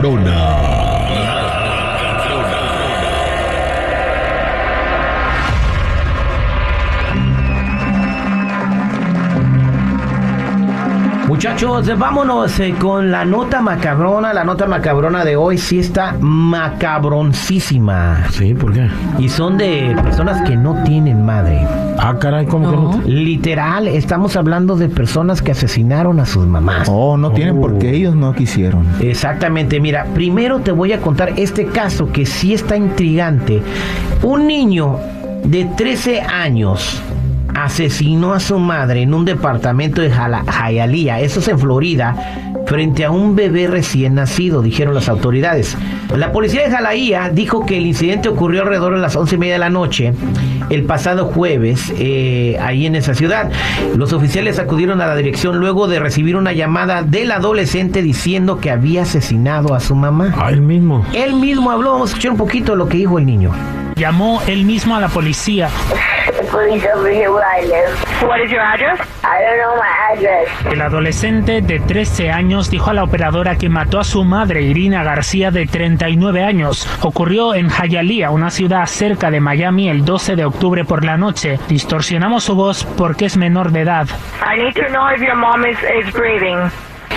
nota macabrona. Muchachos, vámonos eh, con la nota macabrona. La nota macabrona de hoy sí está macabroncísima. Sí, ¿por qué? Y son de personas que no tienen madre. Ah, caray, ¿cómo que no? Literal, estamos hablando de personas que asesinaron a sus mamás. Oh, no tienen Oh. porque ellos no quisieron. Exactamente, mira, primero te voy a contar este caso que sí está intrigante. Un niño de 13 años asesinó a su madre en un departamento de Hialeah, eso es en Florida, frente a un bebé recién nacido, dijeron las autoridades. La policía de Hialeah dijo que el incidente ocurrió alrededor de las once y media de la noche el pasado jueves eh, ahí en esa ciudad. Los oficiales acudieron a la dirección luego de recibir una llamada del adolescente diciendo que había asesinado a su mamá. Ah, el mismo. Él mismo habló, vamos a escuchar un poquito lo que dijo el niño. Llamó él mismo a la policía. The police over here where I live. What is your address? I don't know my address. El adolescente de 13 años dijo a la operadora que mató a su madre, Irina García, de 39 años. Ocurrió en Hialeah, una ciudad cerca de Miami, el 12 de octubre por la noche. Distorsionamos su voz porque es menor de edad. I need to know if your mom is, is breathing.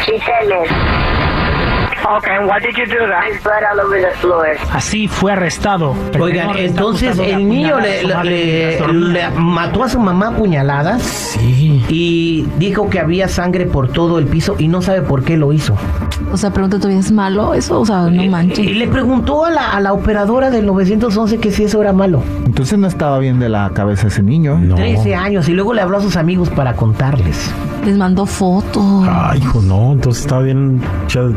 She said. Okay, what did you do blood all over the floor. Así fue arrestado. Oigan, entonces el niño le, mató a su mamá a puñaladas Sí. y dijo que había sangre por todo el piso y no sabe por qué lo hizo. O sea, pregunta todavía, ¿es malo eso? O sea, no Y manches. le preguntó a la, a la operadora del 911 que si eso era malo. Entonces no estaba bien de la cabeza ese niño. ¿eh? No. 13 años y luego le habló a sus amigos para contarles. Les mandó fotos. Ay, hijo, no. Entonces está bien cha-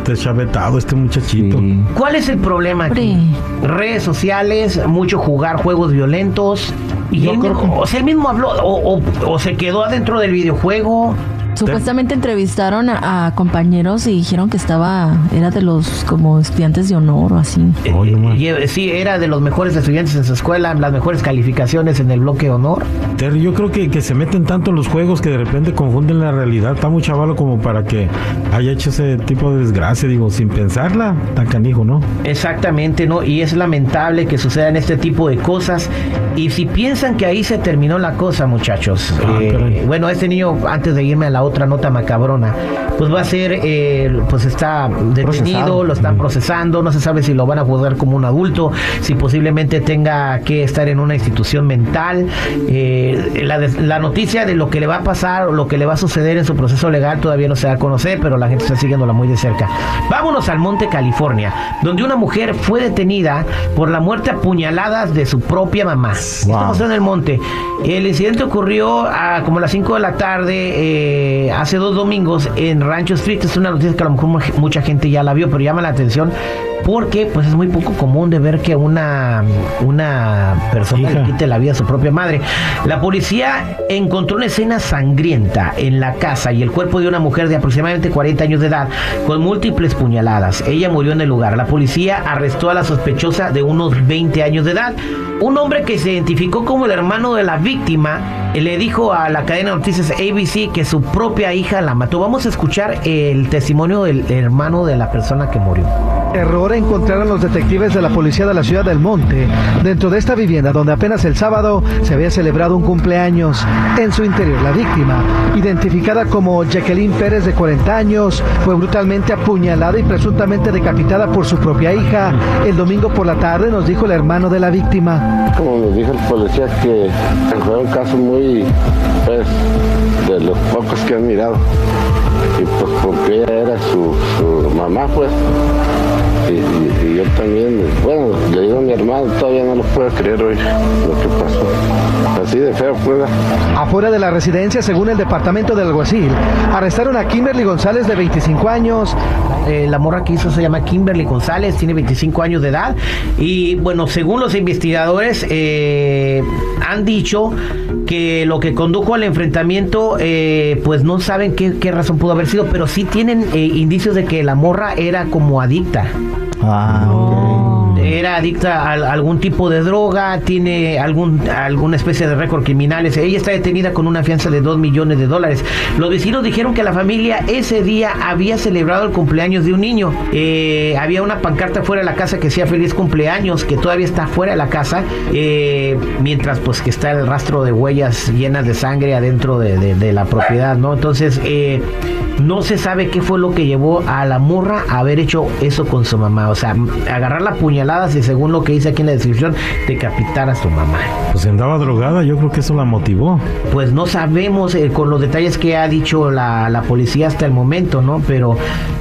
este muchachito. Sí. ¿Cuál es el problema aquí? Redes sociales, mucho jugar juegos violentos. Y Yo él creo mismo, que- o sea, él mismo habló o, o- o se quedó adentro del videojuego. Supuestamente entrevistaron a, a compañeros y dijeron que estaba, era de los como estudiantes de honor o así. Más. Y, eh, sí, era de los mejores estudiantes en su escuela, las mejores calificaciones en el bloque honor. Terry, yo creo que, que se meten tanto en los juegos que de repente confunden la realidad. Está muy chavalo como para que haya hecho ese tipo de desgracia, digo, sin pensarla. Tan canijo, ¿no? Exactamente, ¿no? Y es lamentable que sucedan este tipo de cosas. Y si piensan que ahí se terminó la cosa, muchachos. Ah, eh, bueno, este niño, antes de irme a la otra nota macabrona, pues va a ser, eh, pues está detenido, Procesado. lo están procesando, no se sabe si lo van a juzgar como un adulto, si posiblemente tenga que estar en una institución mental. Eh, la, la noticia de lo que le va a pasar o lo que le va a suceder en su proceso legal todavía no se da a conocer, pero la gente está siguiéndola muy de cerca. Vámonos al Monte California, donde una mujer fue detenida por la muerte a puñaladas de su propia mamá. Wow. pasó en el monte. El incidente ocurrió a como a las 5 de la tarde eh, hace dos domingos en Rancho Street. Es una noticia que a lo mejor mu- mucha gente ya la vio, pero llama la atención porque pues es muy poco común de ver que una, una persona Hija. le quite la vida a su propia madre. La policía encontró una escena sangrienta en la casa y el cuerpo de una mujer de aproximadamente 40 años de edad con múltiples puñaladas. Ella murió en el lugar. La policía arrestó a la sospechosa de unos 20 años de edad. Un hombre que se identificó como el hermano de la víctima le dijo a la cadena de noticias ABC que su propia hija la mató. Vamos a escuchar el testimonio del hermano de la persona que murió. Error encontraron los detectives de la policía de la ciudad del Monte dentro de esta vivienda donde apenas el sábado se había celebrado un cumpleaños. En su interior, la víctima, identificada como Jacqueline Pérez de 40 años, fue brutalmente apuñalada y presuntamente decapitada por su propia hija. El domingo por la tarde nos dijo el hermano de la víctima. Como nos dijo el policía que fue un caso muy, pues, de los pocos que han mirado. Y pues porque ella era su, su mamá, pues. Y, yo también, bueno, le digo a mi hermano, todavía no lo puedo creer hoy lo que pasó. Así de feo, pues. Afuera de la residencia, según el departamento del alguacil, arrestaron a Kimberly González de 25 años. Eh, la morra que hizo se llama Kimberly González, tiene 25 años de edad. Y bueno, según los investigadores, eh, han dicho que lo que condujo al enfrentamiento, eh, pues no saben qué, razón pudo haber sido, pero sí tienen indicios de que la morra era como adicta. Ah, ok. Era adicta a, algún tipo de droga, tiene algún alguna especie de récord criminales. Ella está detenida con una fianza de 2 millones de dólares. Los vecinos dijeron que la familia ese día había celebrado el cumpleaños de un niño. Eh, había una pancarta fuera de la casa que decía feliz cumpleaños, que todavía está fuera de la casa, eh, mientras pues que está el rastro de huellas llenas de sangre adentro de, de- de la propiedad, ¿no? Entonces, eh, no se sabe qué fue lo que llevó a la morra a haber hecho eso con su mamá. O sea, agarrar la puñalada y según lo que dice aquí en la descripción, decapitar a su mamá. Pues si andaba drogada, yo creo que eso la motivó. Pues no sabemos eh, con los detalles que ha dicho la, la policía hasta el momento, ¿no? Pero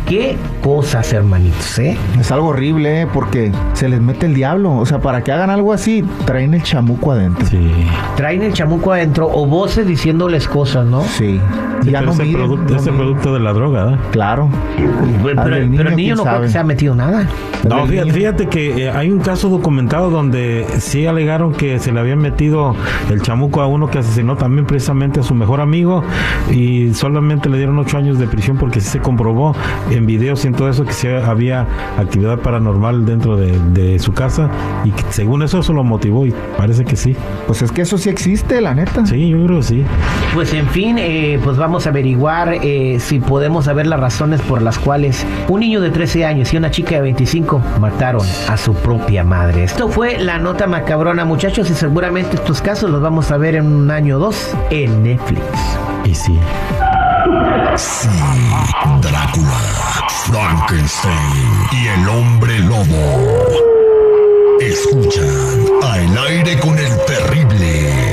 qué cosas, hermanitos, ¿eh? Es algo horrible, ¿eh? porque se les mete el diablo. O sea, para que hagan algo así, traen el chamuco adentro. Sí. Traen el chamuco adentro o voces diciéndoles cosas, ¿no? Sí. Ya pero no ese miden, producto, no ese miden. producto de la droga, ¿eh? Claro. Pero, el niño, niño ¿quién no creo sabe? que se ha metido nada. No, fíjate, que eh, hay un caso documentado donde sí alegaron que se le habían metido el chamuco a uno que asesinó también precisamente a su mejor amigo y solamente le dieron ocho años de prisión porque sí se comprobó en videos y en todo eso que sí había actividad paranormal dentro de, de su casa y que según eso eso lo motivó y parece que sí. Pues es que eso sí existe, la neta. Sí, yo creo que sí. Pues en fin, eh, pues vamos averiguar eh, si podemos saber las razones por las cuales un niño de 13 años y una chica de 25 mataron a su propia madre. Esto fue la nota macabrona, muchachos, y seguramente estos casos los vamos a ver en un año o dos en Netflix. Y sí. Sí, Drácula, Frankenstein y el hombre lobo. Escuchan al aire con el terrible